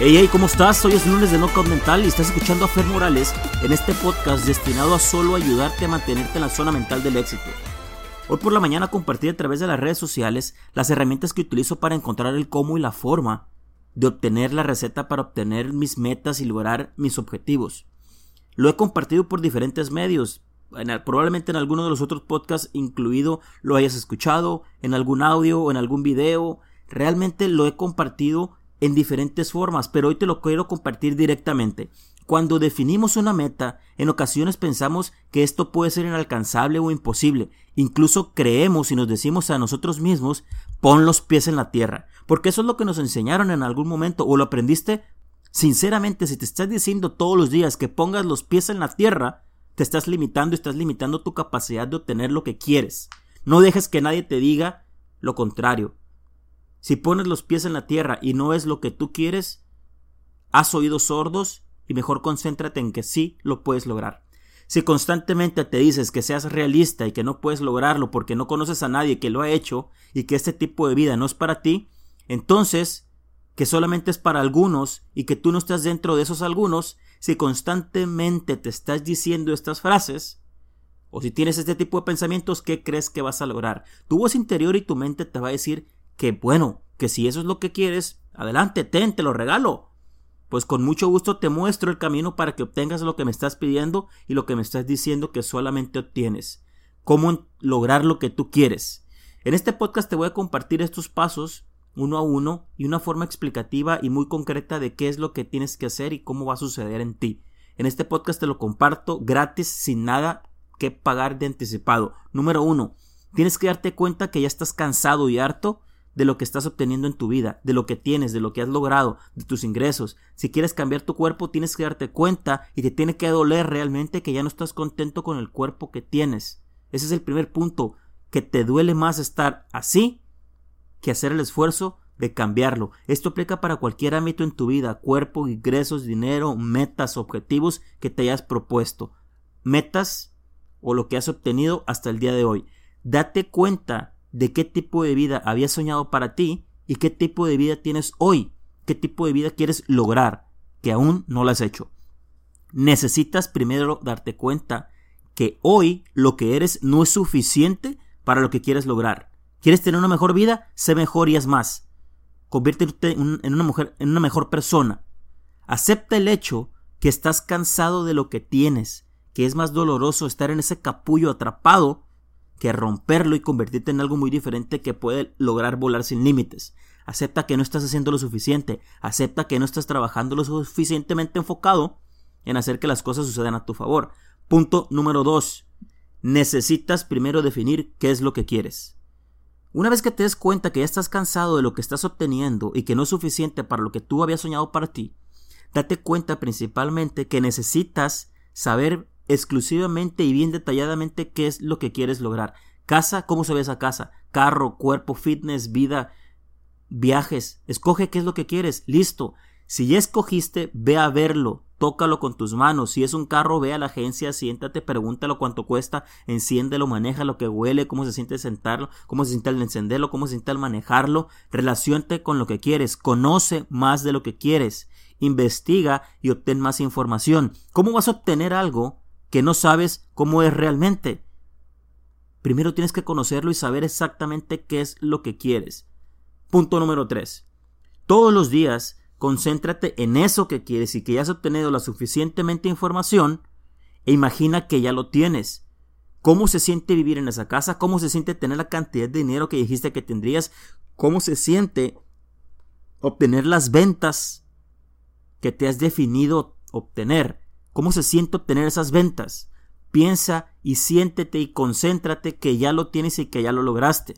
Hey, hey, ¿cómo estás? Hoy es lunes de Knockout Mental y estás escuchando a Fer Morales en este podcast destinado a solo ayudarte a mantenerte en la zona mental del éxito. Hoy por la mañana compartí a través de las redes sociales las herramientas que utilizo para encontrar el cómo y la forma de obtener la receta para obtener mis metas y lograr mis objetivos. Lo he compartido por diferentes medios, probablemente en alguno de los otros podcasts incluido lo hayas escuchado, en algún audio o en algún video. Realmente lo he compartido en diferentes formas, pero hoy te lo quiero compartir directamente. Cuando definimos una meta, en ocasiones pensamos que esto puede ser inalcanzable o imposible. Incluso creemos y nos decimos a nosotros mismos, pon los pies en la tierra. Porque eso es lo que nos enseñaron en algún momento o lo aprendiste. Sinceramente, si te estás diciendo todos los días que pongas los pies en la tierra, te estás limitando y estás limitando tu capacidad de obtener lo que quieres. No dejes que nadie te diga lo contrario. Si pones los pies en la tierra y no es lo que tú quieres, has oídos sordos y mejor concéntrate en que sí lo puedes lograr. Si constantemente te dices que seas realista y que no puedes lograrlo porque no conoces a nadie que lo ha hecho y que este tipo de vida no es para ti, entonces que solamente es para algunos y que tú no estás dentro de esos algunos, si constantemente te estás diciendo estas frases, o si tienes este tipo de pensamientos, ¿qué crees que vas a lograr? Tu voz interior y tu mente te va a decir que bueno, que si eso es lo que quieres, adelante, ten, te lo regalo. Pues con mucho gusto te muestro el camino para que obtengas lo que me estás pidiendo y lo que me estás diciendo que solamente obtienes. Cómo lograr lo que tú quieres. En este podcast te voy a compartir estos pasos uno a uno y una forma explicativa y muy concreta de qué es lo que tienes que hacer y cómo va a suceder en ti. En este podcast te lo comparto gratis sin nada que pagar de anticipado. Número uno, tienes que darte cuenta que ya estás cansado y harto de lo que estás obteniendo en tu vida, de lo que tienes, de lo que has logrado, de tus ingresos. Si quieres cambiar tu cuerpo, tienes que darte cuenta y te tiene que doler realmente que ya no estás contento con el cuerpo que tienes. Ese es el primer punto, que te duele más estar así que hacer el esfuerzo de cambiarlo. Esto aplica para cualquier ámbito en tu vida, cuerpo, ingresos, dinero, metas, objetivos que te hayas propuesto. Metas o lo que has obtenido hasta el día de hoy. Date cuenta de qué tipo de vida habías soñado para ti y qué tipo de vida tienes hoy, qué tipo de vida quieres lograr, que aún no lo has hecho. Necesitas primero darte cuenta que hoy lo que eres no es suficiente para lo que quieres lograr. ¿Quieres tener una mejor vida? Sé mejor y haz más. Conviértete en una mujer, en una mejor persona. Acepta el hecho que estás cansado de lo que tienes, que es más doloroso estar en ese capullo atrapado que romperlo y convertirte en algo muy diferente que puede lograr volar sin límites. Acepta que no estás haciendo lo suficiente, acepta que no estás trabajando lo suficientemente enfocado en hacer que las cosas sucedan a tu favor. Punto número dos. Necesitas primero definir qué es lo que quieres. Una vez que te des cuenta que ya estás cansado de lo que estás obteniendo y que no es suficiente para lo que tú habías soñado para ti, date cuenta principalmente que necesitas saber exclusivamente y bien detalladamente qué es lo que quieres lograr. Casa, ¿cómo se ve esa casa? Carro, cuerpo, fitness, vida, viajes. Escoge qué es lo que quieres. Listo. Si ya escogiste, ve a verlo, tócalo con tus manos. Si es un carro, ve a la agencia, siéntate, pregúntalo cuánto cuesta, enciéndelo, maneja lo que huele, cómo se siente sentarlo, cómo se siente al encenderlo, cómo se siente al manejarlo. Relaciónate con lo que quieres, conoce más de lo que quieres, investiga y obtén más información. ¿Cómo vas a obtener algo que no sabes cómo es realmente. Primero tienes que conocerlo y saber exactamente qué es lo que quieres. Punto número 3. Todos los días concéntrate en eso que quieres y que ya has obtenido la suficientemente información e imagina que ya lo tienes. ¿Cómo se siente vivir en esa casa? ¿Cómo se siente tener la cantidad de dinero que dijiste que tendrías? ¿Cómo se siente obtener las ventas que te has definido obtener? ¿Cómo se siente obtener esas ventas? Piensa y siéntete y concéntrate que ya lo tienes y que ya lo lograste.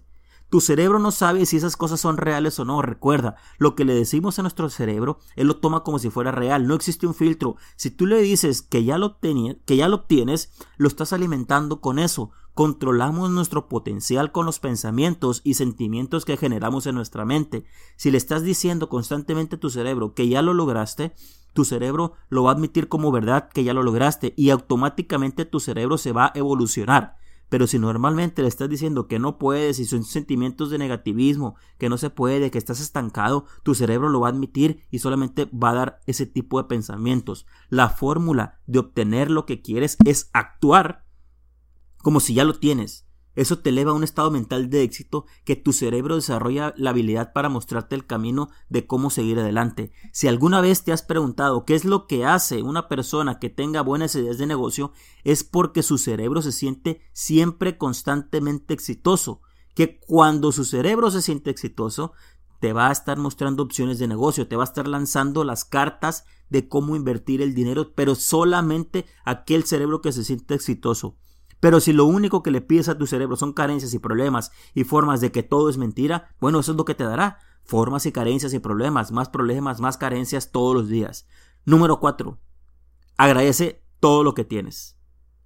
Tu cerebro no sabe si esas cosas son reales o no. Recuerda, lo que le decimos a nuestro cerebro, él lo toma como si fuera real. No existe un filtro. Si tú le dices que ya lo, que ya lo obtienes, lo estás alimentando con eso. Controlamos nuestro potencial con los pensamientos y sentimientos que generamos en nuestra mente. Si le estás diciendo constantemente a tu cerebro que ya lo lograste, tu cerebro lo va a admitir como verdad que ya lo lograste y automáticamente tu cerebro se va a evolucionar. Pero si normalmente le estás diciendo que no puedes y son sentimientos de negativismo, que no se puede, que estás estancado, tu cerebro lo va a admitir y solamente va a dar ese tipo de pensamientos. La fórmula de obtener lo que quieres es actuar como si ya lo tienes. Eso te eleva a un estado mental de éxito que tu cerebro desarrolla la habilidad para mostrarte el camino de cómo seguir adelante. Si alguna vez te has preguntado qué es lo que hace una persona que tenga buenas ideas de negocio, es porque su cerebro se siente siempre constantemente exitoso. Que cuando su cerebro se siente exitoso, te va a estar mostrando opciones de negocio, te va a estar lanzando las cartas de cómo invertir el dinero, pero solamente aquel cerebro que se siente exitoso. Pero si lo único que le pides a tu cerebro son carencias y problemas y formas de que todo es mentira, bueno, eso es lo que te dará. Formas y carencias y problemas, más problemas, más carencias todos los días. Número 4. Agradece todo lo que tienes.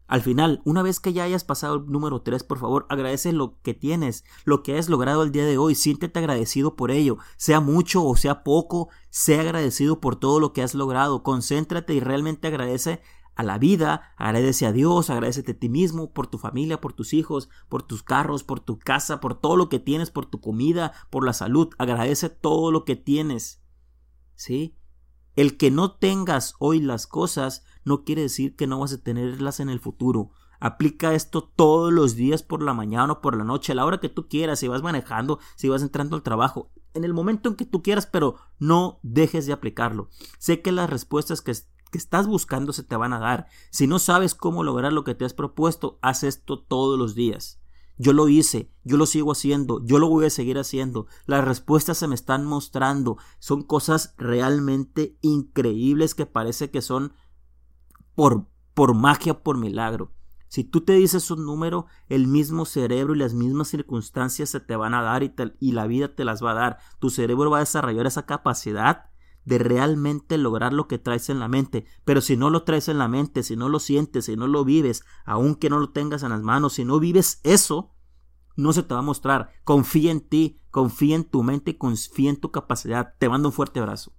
Al final, una vez que ya hayas pasado el número 3, por favor, agradece lo que tienes, lo que has logrado el día de hoy, siéntete agradecido por ello, sea mucho o sea poco, sea agradecido por todo lo que has logrado, concéntrate y realmente agradece a la vida, agradece a Dios, agradece a ti mismo, por tu familia, por tus hijos, por tus carros, por tu casa, por todo lo que tienes, por tu comida, por la salud, agradece todo lo que tienes. ¿Sí? El que no tengas hoy las cosas no quiere decir que no vas a tenerlas en el futuro. Aplica esto todos los días por la mañana o por la noche, a la hora que tú quieras, si vas manejando, si vas entrando al trabajo, en el momento en que tú quieras, pero no dejes de aplicarlo. Sé que las respuestas que que estás buscando se te van a dar. Si no sabes cómo lograr lo que te has propuesto, haz esto todos los días. Yo lo hice, yo lo sigo haciendo, yo lo voy a seguir haciendo. Las respuestas se me están mostrando. Son cosas realmente increíbles que parece que son por, por magia, por milagro. Si tú te dices un número, el mismo cerebro y las mismas circunstancias se te van a dar y, y la vida te las va a dar. Tu cerebro va a desarrollar esa capacidad de realmente lograr lo que traes en la mente. Pero si no lo traes en la mente, si no lo sientes, si no lo vives, aunque no lo tengas en las manos, si no vives eso, no se te va a mostrar. Confía en ti, confía en tu mente confía en tu capacidad. Te mando un fuerte abrazo.